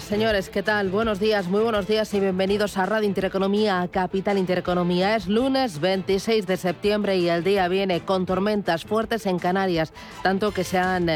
Señores, ¿qué tal? Buenos días, muy buenos días y bienvenidos a Radio Intereconomía, Capital Intereconomía. Es lunes 26 de septiembre y el día viene con tormentas fuertes en Canarias, tanto que se han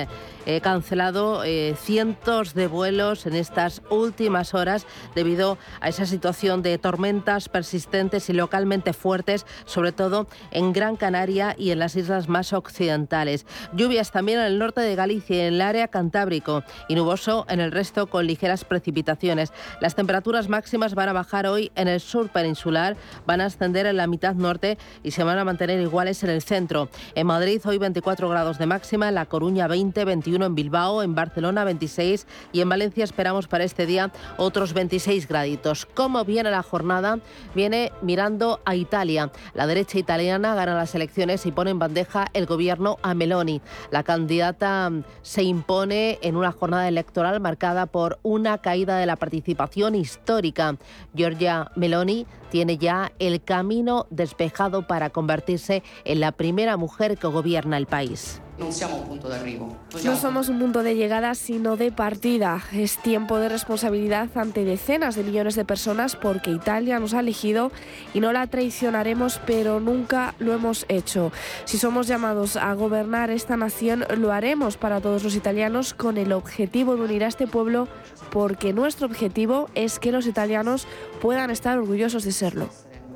eh, cancelado eh, cientos de vuelos en estas últimas horas debido a esa situación de tormentas persistentes y localmente fuertes, sobre todo en Gran Canaria y en las islas más occidentales. Lluvias también en el norte de Galicia y en el área cantábrico y nuboso en el resto con ligeras precipitaciones. Las temperaturas máximas van a bajar hoy en el sur peninsular, van a ascender en la mitad norte y se van a mantener iguales en el centro. En Madrid hoy 24 grados de máxima, en La Coruña 20, 21 en Bilbao, en Barcelona 26 y en Valencia esperamos para este día otros 26 graditos. ¿Cómo viene la jornada? Viene mirando a Italia. La derecha italiana gana las elecciones y pone en bandeja el gobierno a Meloni. La candidata se impone en una jornada electoral marcada por una caída de la participación histórica. Giorgia Meloni tiene ya el camino despejado para convertirse en la primera mujer que gobierna el país. No somos un punto de llegada, sino de partida. Es tiempo de responsabilidad ante decenas de millones de personas porque Italia nos ha elegido y no la traicionaremos, pero nunca lo hemos hecho. Si somos llamados a gobernar esta nación, lo haremos para todos los italianos con el objetivo de unir a este pueblo porque nuestro objetivo es que los italianos puedan estar orgullosos de serlo.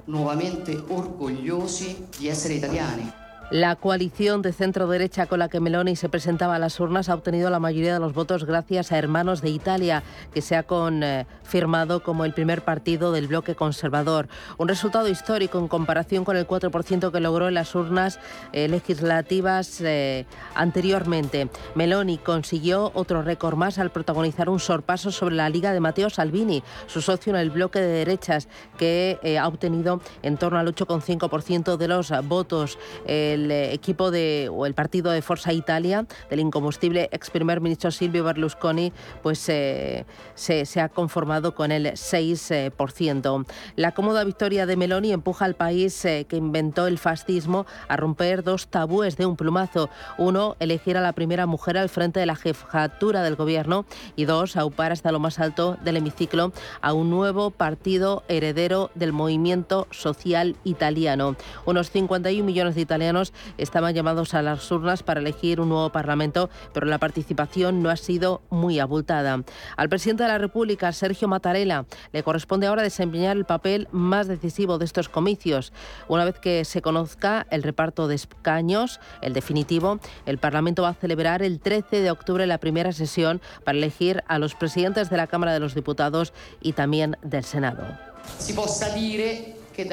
Nuevamente orgullosi di essere italiani. La coalición de centro derecha con la que Meloni se presentaba a las urnas ha obtenido la mayoría de los votos gracias a Hermanos de Italia, que se ha confirmado como el primer partido del bloque conservador. Un resultado histórico en comparación con el 4% que logró en las urnas eh, legislativas eh, anteriormente. Meloni consiguió otro récord más al protagonizar un sorpaso sobre la Liga de Matteo Salvini, su socio en el bloque de derechas, que eh, ha obtenido en torno al 8,5% de los votos. El eh, equipo de, o el partido de Forza Italia, del incombustible ex primer ministro Silvio Berlusconi, pues eh, se, ha conformado con el 6%. La cómoda victoria de Meloni empuja al país eh, que inventó el fascismo a romper dos tabúes de un plumazo. Uno, elegir a la primera mujer al frente de la jefatura del gobierno y dos, aupar hasta lo más alto del hemiciclo a un nuevo partido heredero del movimiento social italiano. Unos 51 millones de italianos estaban llamados a las urnas para elegir un nuevo Parlamento, pero la participación no ha sido muy abultada. Al presidente de la República, Sergio Mattarella, le corresponde ahora desempeñar el papel más decisivo de estos comicios. Una vez que se conozca el reparto de escaños, el definitivo, el Parlamento va a celebrar el 13 de octubre la primera sesión para elegir a los presidentes de la Cámara de los Diputados y también del Senado.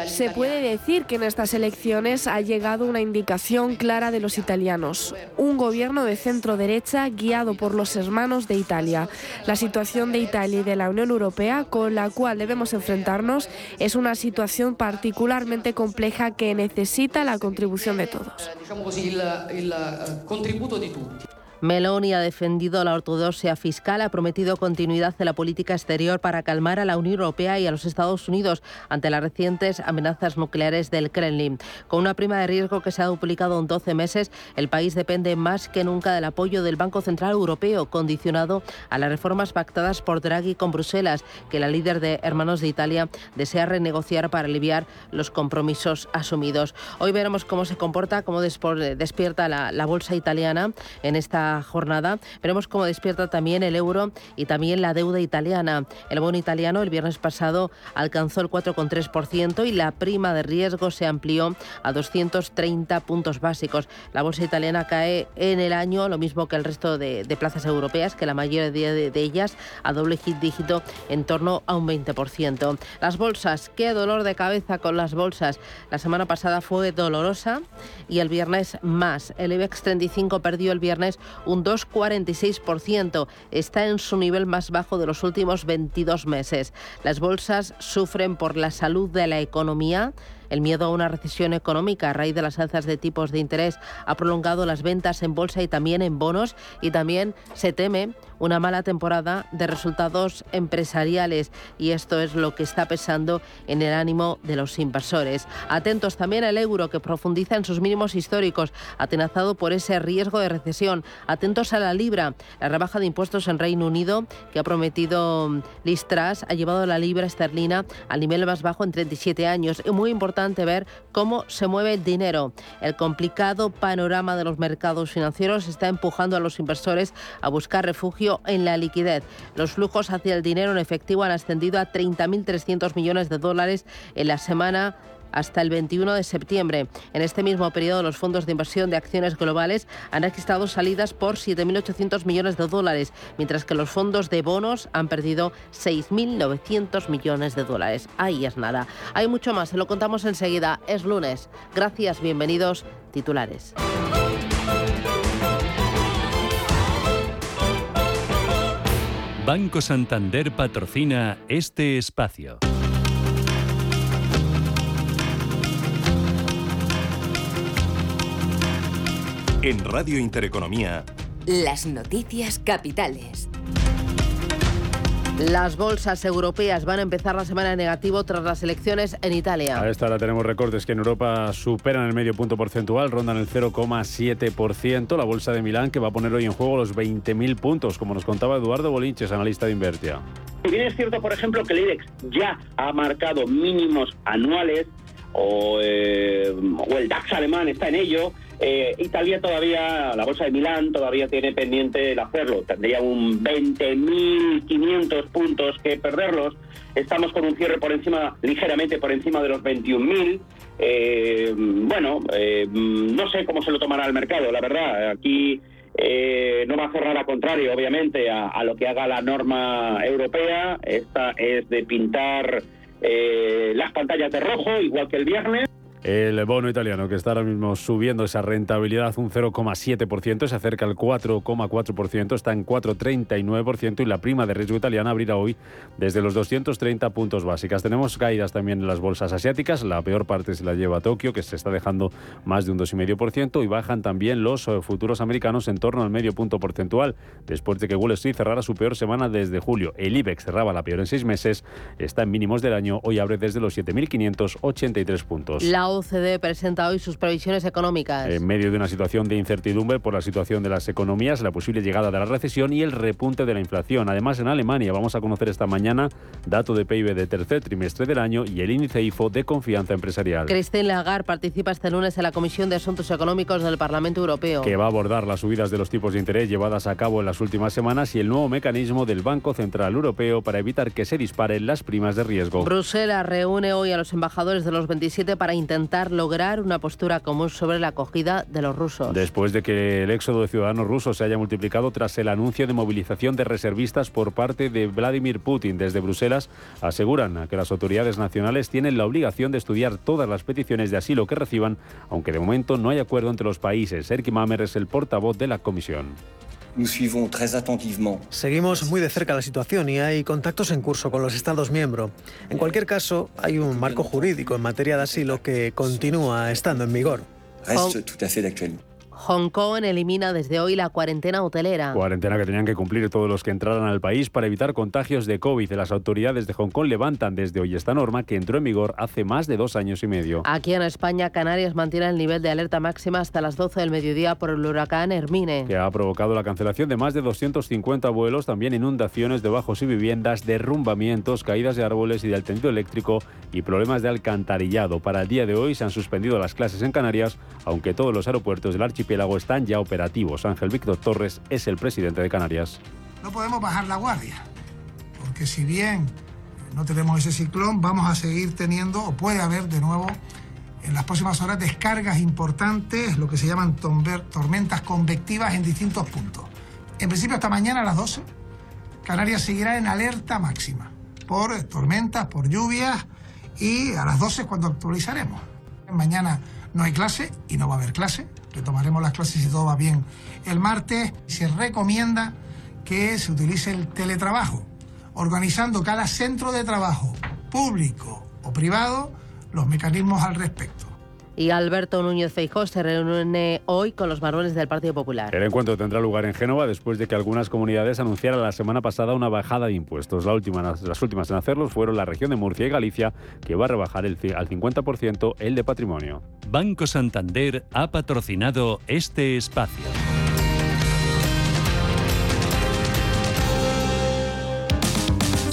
Se puede decir que en estas elecciones ha llegado una indicación clara de los italianos, un gobierno de centro derecha guiado por los hermanos de Italia. La situación de Italia y de la Unión Europea con la cual debemos enfrentarnos es una situación particularmente compleja que necesita la contribución de todos. Meloni ha defendido la ortodoxia fiscal, ha prometido continuidad de la política exterior para calmar a la Unión Europea y a los Estados Unidos ante las recientes amenazas nucleares del Kremlin. Con una prima de riesgo que se ha duplicado en 12 meses, el país depende más que nunca del apoyo del Banco Central Europeo, condicionado a las reformas pactadas por Draghi con Bruselas, que la líder de Hermanos de Italia desea renegociar para aliviar los compromisos asumidos. Hoy veremos cómo se comporta, cómo despierta la, la bolsa italiana en esta jornada. Veremos cómo despierta también el euro y también la deuda italiana. El bono italiano el viernes pasado alcanzó el 4,3% y la prima de riesgo se amplió a 230 puntos básicos. La bolsa italiana cae en el año, lo mismo que el resto de, plazas europeas, que la mayoría de, de, ellas a doble dígito en torno a un 20%. Las bolsas, qué dolor de cabeza con las bolsas. La semana pasada fue dolorosa y el viernes más. El IBEX 35 perdió el viernes un 2,46%. Está en su nivel más bajo de los últimos 22 meses. Las bolsas sufren por la salud de la economía el miedo a una recesión económica a raíz de las alzas de tipos de interés ha prolongado las ventas en bolsa y también en bonos y también se teme una mala temporada de resultados empresariales y esto es lo que está pesando en el ánimo de los inversores. Atentos también al euro que profundiza en sus mínimos históricos, atenazado por ese riesgo de recesión. Atentos a la libra, la rebaja de impuestos en Reino Unido que ha prometido Liz Truss ha llevado la libra esterlina al nivel más bajo en 37 años. Muy importante ver cómo se mueve el dinero. El complicado panorama de los mercados financieros está empujando a los inversores a buscar refugio en la liquidez. Los flujos hacia el dinero en efectivo han ascendido a 30.300 millones de dólares en la semana hasta el 21 de septiembre. En este mismo periodo, los fondos de inversión de acciones globales han registrado salidas por 7.800 millones de dólares, mientras que los fondos de bonos han perdido 6.900 millones de dólares. Ahí es nada. Hay mucho más, se lo contamos enseguida. Es lunes. Gracias, bienvenidos. Titulares. Banco Santander patrocina este espacio. En Radio Intereconomía. Las noticias capitales. Las bolsas europeas van a empezar la semana en negativo tras las elecciones en Italia. A esta hora tenemos recortes que en Europa superan el medio punto porcentual, rondan el 0,7%. La bolsa de Milán que va a poner hoy en juego los 20.000 puntos, como nos contaba Eduardo Bolinches, analista de Invertia. Si bien es cierto, por ejemplo, que el IBEX ya ha marcado mínimos anuales, o, eh, o el DAX alemán está en ello, eh, Italia todavía, la bolsa de Milán todavía tiene pendiente el hacerlo. Tendría un 20.500 puntos que perderlos. Estamos con un cierre por encima, ligeramente por encima de los 21.000. Eh, bueno, eh, no sé cómo se lo tomará el mercado, la verdad. Aquí eh, no va a cerrar a contrario, obviamente, a, a, lo que haga la norma europea. Esta es de pintar las pantallas de rojo, igual que el viernes. El bono italiano, que está ahora mismo subiendo esa rentabilidad un 0,7%, se acerca al 4,4%, está en 4,39% y la prima de riesgo italiana abrirá hoy desde los 230 puntos básicas. Tenemos caídas también en las bolsas asiáticas, la peor parte se la lleva Tokio, que se está dejando más de un 2,5% y bajan también los eh, futuros americanos en torno al medio punto porcentual, después de que Wall Street cerrara su peor semana desde julio. El IBEX cerraba la peor en seis meses, está en mínimos del año, hoy abre desde los 7.583 puntos. OCDE presenta hoy sus previsiones económicas. En medio de una situación de incertidumbre por la situación de las economías, la posible llegada de la recesión y el repunte de la inflación. Además, en Alemania vamos a conocer esta mañana dato de PIB de tercer trimestre del año y el índice IFO de confianza empresarial. Christine Lagarde participa este lunes en la Comisión de Asuntos Económicos del Parlamento Europeo. Que va a abordar las subidas de los tipos de interés llevadas a cabo en las últimas semanas y el nuevo mecanismo del Banco Central Europeo para evitar que se disparen las primas de riesgo. Bruselas reúne hoy a los embajadores de los 27 para intentar intentar lograr una postura común sobre la acogida de los rusos. Después de que el éxodo de ciudadanos rusos se haya multiplicado tras el anuncio de movilización de reservistas por parte de Vladimir Putin desde Bruselas, aseguran que las autoridades nacionales tienen la obligación de estudiar todas las peticiones de asilo que reciban, aunque de momento no hay acuerdo entre los países. Erki es el portavoz de la comisión. Seguimos muy de cerca la situación y hay contactos en curso con los Estados miembros. En cualquier caso, hay un marco jurídico en materia de asilo que continúa estando en vigor. Hong Kong elimina desde hoy la cuarentena hotelera. Cuarentena que tenían que cumplir todos los que entraran al país para evitar contagios de COVID. Las autoridades de Hong Kong levantan desde hoy esta norma que entró en vigor hace más de dos años y medio. Aquí en España, Canarias mantiene el nivel de alerta máxima hasta las 12 del mediodía por el huracán Hermine. Que ha provocado la cancelación de más de 250 vuelos, también inundaciones de bajos y viviendas, derrumbamientos, caídas de árboles y del tendido eléctrico y problemas de alcantarillado. Para el día de hoy se han suspendido las clases en Canarias, aunque todos los aeropuertos del archipiélago están ya operativos. Ángel Víctor Torres es el presidente de Canarias. No podemos bajar la guardia, porque si bien no tenemos ese ciclón, vamos a seguir teniendo, o puede haber de nuevo en las próximas horas, descargas importantes, lo que se llaman tormentas convectivas en distintos puntos. En principio, hasta mañana a las 12, Canarias seguirá en alerta máxima por tormentas, por lluvias, y a las 12 cuando actualizaremos. Mañana no hay clase y no va a haber clase retomaremos las clases si todo va bien el martes. Se recomienda que se utilice el teletrabajo, organizando cada centro de trabajo, público o privado, los mecanismos al respecto y Alberto Núñez Feijóo se reúne hoy con los varones del Partido Popular. El encuentro tendrá lugar en Génova después de que algunas comunidades anunciaran la semana pasada una bajada de impuestos. La última, las últimas en hacerlo fueron la región de Murcia y Galicia, que va a rebajar el, al 50% el de patrimonio. Banco Santander ha patrocinado este espacio.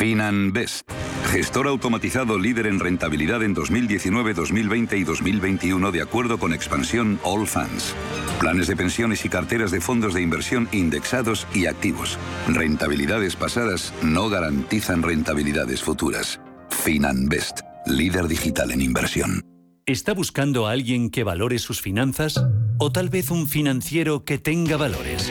FinanBest Gestor automatizado líder en rentabilidad en 2019, 2020 y 2021 de acuerdo con expansión All Funds. Planes de pensiones y carteras de fondos de inversión indexados y activos. Rentabilidades pasadas no garantizan rentabilidades futuras. FinanBest, líder digital en inversión. ¿Está buscando a alguien que valore sus finanzas? ¿O tal vez un financiero que tenga valores?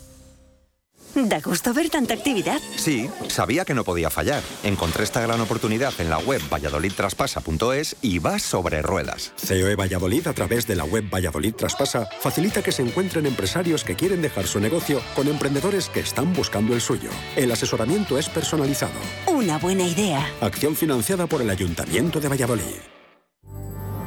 Da gusto ver tanta actividad. Sí, sabía que no podía fallar. Encontré esta gran oportunidad en la web valladolidtraspasa.es y va sobre ruedas. COE Valladolid a través de la web Valladolid Traspasa facilita que se encuentren empresarios que quieren dejar su negocio con emprendedores que están buscando el suyo. El asesoramiento es personalizado. Una buena idea. Acción financiada por el Ayuntamiento de Valladolid.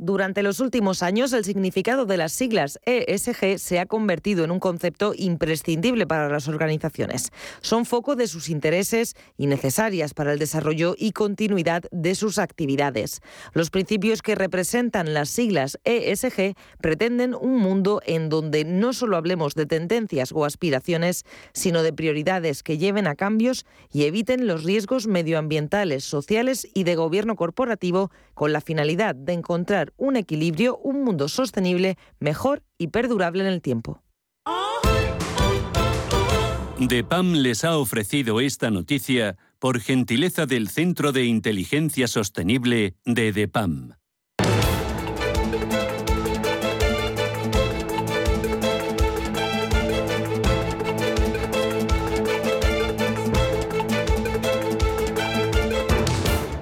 Durante los últimos años, el significado de las siglas ESG se ha convertido en un concepto imprescindible para las organizaciones. Son foco de sus intereses y necesarias para el desarrollo y continuidad de sus actividades. Los principios que representan las siglas ESG pretenden un mundo en donde no solo hablemos de tendencias o aspiraciones, sino de prioridades que lleven a cambios y eviten los riesgos medioambientales, sociales y de gobierno corporativo con la finalidad de encontrar un equilibrio, un mundo sostenible, mejor y perdurable en el tiempo. DEPAM les ha ofrecido esta noticia por gentileza del Centro de Inteligencia Sostenible de DEPAM.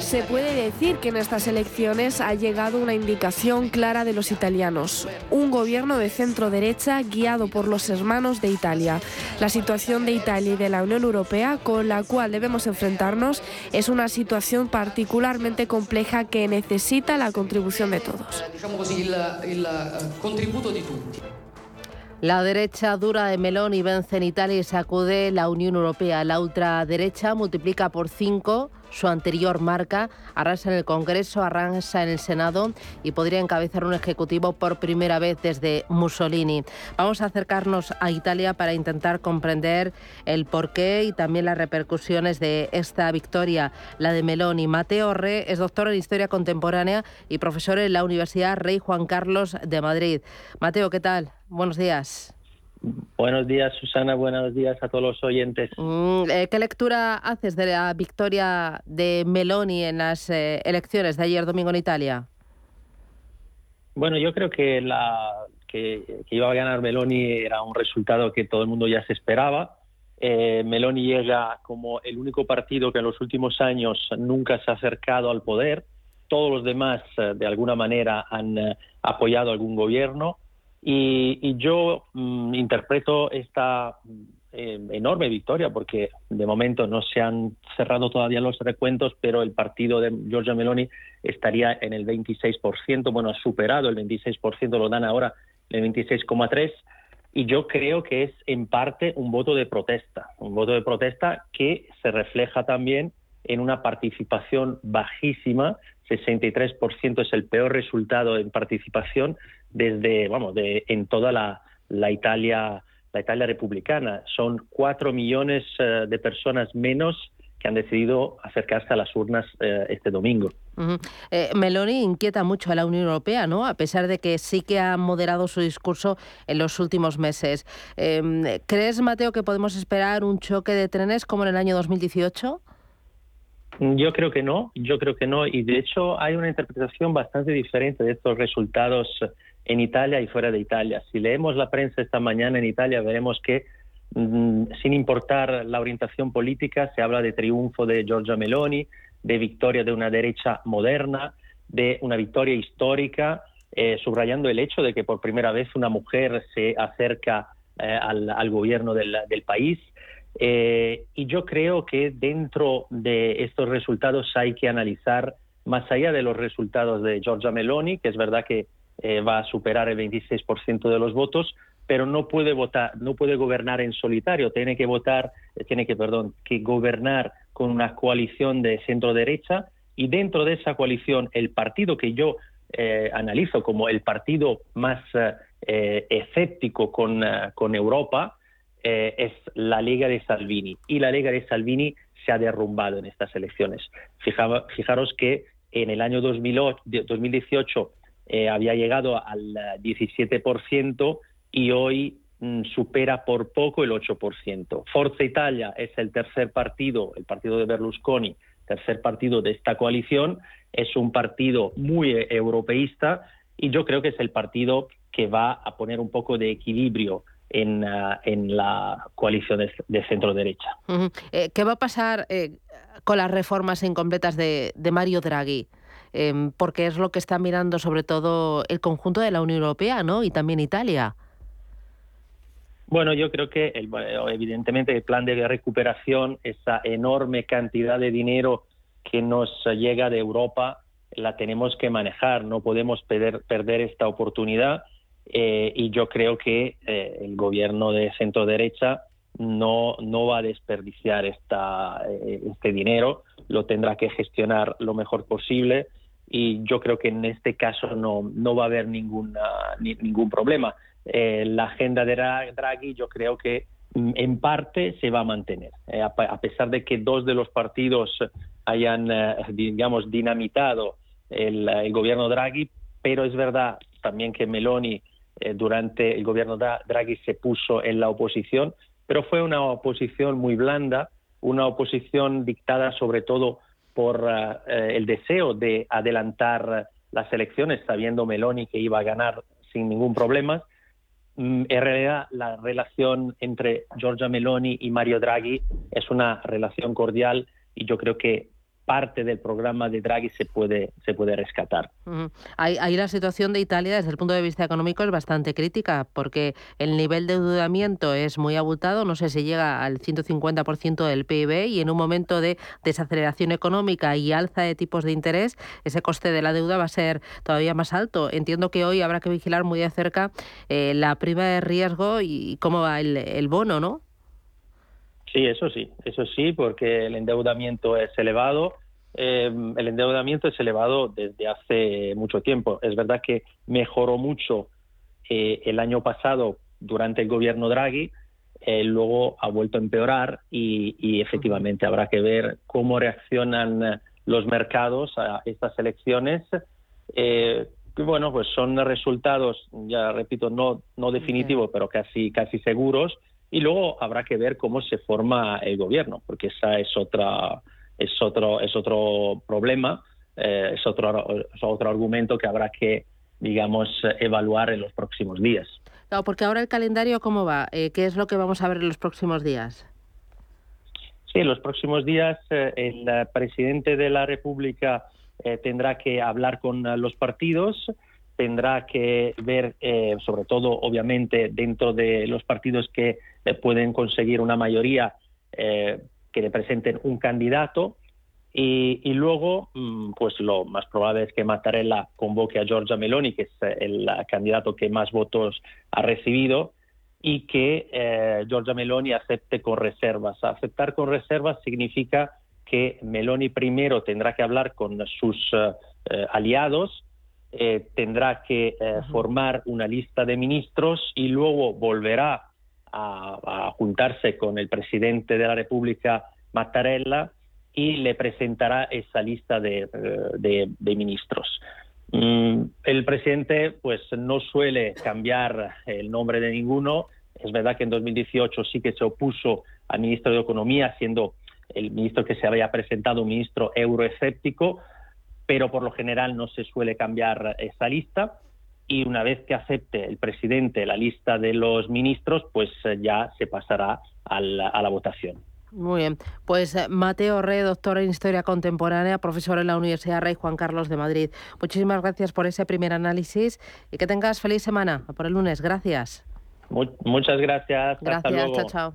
Se puede decir que en estas elecciones ha llegado una indicación clara de los italianos. Un gobierno de centro derecha guiado por los hermanos de Italia. La situación de Italia y de la Unión Europea con la cual debemos enfrentarnos es una situación particularmente compleja que necesita la contribución de todos. La derecha dura de Meloni vence en Italia y sacude la Unión Europea. La ultraderecha multiplica por cinco su anterior marca, arrasa en el Congreso, arrasa en el Senado y podría encabezar un ejecutivo por primera vez desde Mussolini. Vamos a acercarnos a Italia para intentar comprender el porqué y también las repercusiones de esta victoria, la de Meloni. Mateo Re es doctor en Historia Contemporánea y profesor en la Universidad Rey Juan Carlos de Madrid. Mateo, ¿qué tal? Buenos días. Buenos días, Susana. Buenos días a todos los oyentes. Mm, eh, ¿Qué lectura haces de la victoria de Meloni en las eh, elecciones de ayer domingo en Italia? Bueno, yo creo que, la, que, iba a ganar Meloni era un resultado que todo el mundo ya se esperaba. Eh, Meloni llega como el único partido que en los últimos años nunca se ha acercado al poder. Todos los demás, de alguna manera, han apoyado algún gobierno. Y, yo mm, interpreto esta eh, enorme victoria, porque de momento no se han cerrado todavía los recuentos, pero el partido de Giorgia Meloni estaría en el 26%, bueno, ha superado el 26%, lo dan ahora el 26,3%. Y yo creo que es en parte un voto de protesta, un voto de protesta que se refleja también en una participación bajísima, 63% es el peor resultado en participación desde, vamos, de, en toda la, la Italia, la Italia republicana. Son cuatro millones eh, de personas menos que han decidido acercarse a las urnas eh, este domingo. Eh, Meloni inquieta mucho a la Unión Europea, ¿no? A pesar de que sí que ha moderado su discurso en los últimos meses. Em, ¿Crees, Mateo, que podemos esperar un choque de trenes como en el año 2018? Yo creo que no, yo creo que no, y de hecho hay una interpretación bastante diferente de estos resultados en Italia y fuera de Italia. Si leemos la prensa esta mañana en Italia, veremos que mm, sin importar la orientación política, se habla de triunfo de Giorgia Meloni, de victoria de una derecha moderna, de una victoria histórica, eh, subrayando el hecho de que por primera vez una mujer se acerca eh, al, gobierno del, país. Eh, y yo creo que dentro de estos resultados hay que analizar, más allá de los resultados de Giorgia Meloni, que es verdad que eh, va a superar el 26% de los votos, pero no puede votar, no puede gobernar en solitario, tiene que votar, eh, tiene que, perdón, que gobernar con una coalición de centro derecha y dentro de esa coalición el partido que yo eh, analizo como el partido más escéptico con, con Europa es la Liga de Salvini y la Liga de Salvini se ha derrumbado en estas elecciones. fijaros que en el año 2018 eh, había llegado al 17% y hoy mm, supera por poco el 8%. Forza Italia es el tercer partido, el partido de Berlusconi, tercer partido de esta coalición, es un partido muy eh, europeísta y yo creo que es el partido que va a poner un poco de equilibrio en, ah, en la coalición de, centro-derecha. Eh, ¿Qué va a pasar con las reformas incompletas de, de Mario Draghi? Em, porque es lo que está mirando sobre todo el conjunto de la Unión Europea, ¿no? Y también Italia. Bueno, yo creo que evidentemente el plan de recuperación, esa enorme cantidad de dinero que nos llega de Europa, la tenemos que manejar, no podemos perder, esta oportunidad eh, y yo creo que eh, el gobierno de centro derecha no, no va a desperdiciar esta, eh, este dinero, lo tendrá que gestionar lo mejor posible y yo creo que en este caso no, no va a haber ninguna, ningún problema. Eh, la agenda de Draghi yo creo que mm, en parte se va a mantener, eh, a, pesar de que dos de los partidos hayan, eh, digamos, dinamitado el, el, gobierno Draghi, pero es verdad también que Meloni durante el gobierno Draghi se puso en la oposición, pero fue una oposición muy blanda, una oposición dictada sobre todo por eh, el deseo de adelantar las elecciones, sabiendo Meloni que iba a ganar sin ningún problema. Mm, en realidad, la relación entre Giorgia Meloni y Mario Draghi es una relación cordial y yo creo que parte del programa de Draghi se puede, se puede rescatar. ahí, la situación de Italia desde el punto de vista económico es bastante crítica porque el nivel de endeudamiento es muy abultado, no sé si llega al 150% del PIB y en un momento de desaceleración económica y alza de tipos de interés, ese coste de la deuda va a ser todavía más alto. Entiendo que hoy habrá que vigilar muy de cerca eh, la prima de riesgo y cómo va el, el bono, ¿no? Sí, eso sí, eso sí, porque el endeudamiento es elevado. el endeudamiento es elevado desde hace mucho tiempo. Es verdad que mejoró mucho el año pasado durante el gobierno Draghi, luego ha vuelto a empeorar y, efectivamente habrá que ver cómo reaccionan los mercados a estas elecciones. Eh, bueno, pues son resultados, ya repito, no, no definitivos, pero casi, casi seguros. Y luego habrá que ver cómo se forma el gobierno, porque esa es otra, es otro, es otro problema, eh, es otro, otro argumento que habrá que, digamos, evaluar en los próximos días. Claro, porque ahora el calendario, ¿cómo va? Eh, ¿Qué es lo que vamos a ver en los próximos días? Sí, en los próximos días eh, el presidente de la República eh, tendrá que hablar con eh, los partidos, tendrá que ver, sobre todo, obviamente, dentro de los partidos que pueden conseguir una mayoría, que le presenten un candidato. Y, luego, mm, pues lo más probable es que Mattarella convoque a Giorgia Meloni, que es el candidato que más votos ha recibido, y que eh, Giorgia Meloni acepte con reservas. Aceptar con reservas significa que Meloni primero tendrá que hablar con sus eh, eh, tendrá que formar una lista de ministros y luego volverá a, juntarse con el presidente de la República, Mattarella, y le presentará esa lista de, de ministros. Mm, el presidente pues no suele cambiar el nombre de ninguno. Es verdad que en 2018 sí que se opuso al ministro de Economía, siendo el ministro que se había presentado un ministro euroescéptico, pero por lo general no se suele cambiar esa lista. Y una vez que acepte el presidente la lista de los ministros, pues ya se pasará a la votación. Muy bien. Pues eh, Mateo Re, doctor en Historia Contemporánea, profesor en la Universidad Rey Juan Carlos de Madrid. Muchísimas gracias por ese primer análisis y que tengas feliz semana. por el lunes. Gracias. muchas gracias. Gracias. Chao, chao.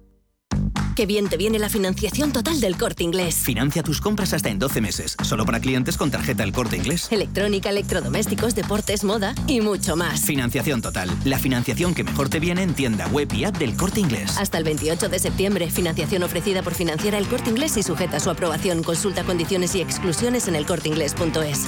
Qué bien te viene la financiación total del corte inglés. Financia tus compras hasta en 12 meses, solo para clientes con tarjeta El corte inglés. Electrónica, electrodomésticos, deportes, moda y mucho más. Financiación total, la financiación que mejor te viene en tienda web y app del corte inglés. Hasta el 28 de septiembre, financiación ofrecida por financiera El corte inglés y sujeta a su aprobación. Consulta condiciones y exclusiones en elcorteinglés.es.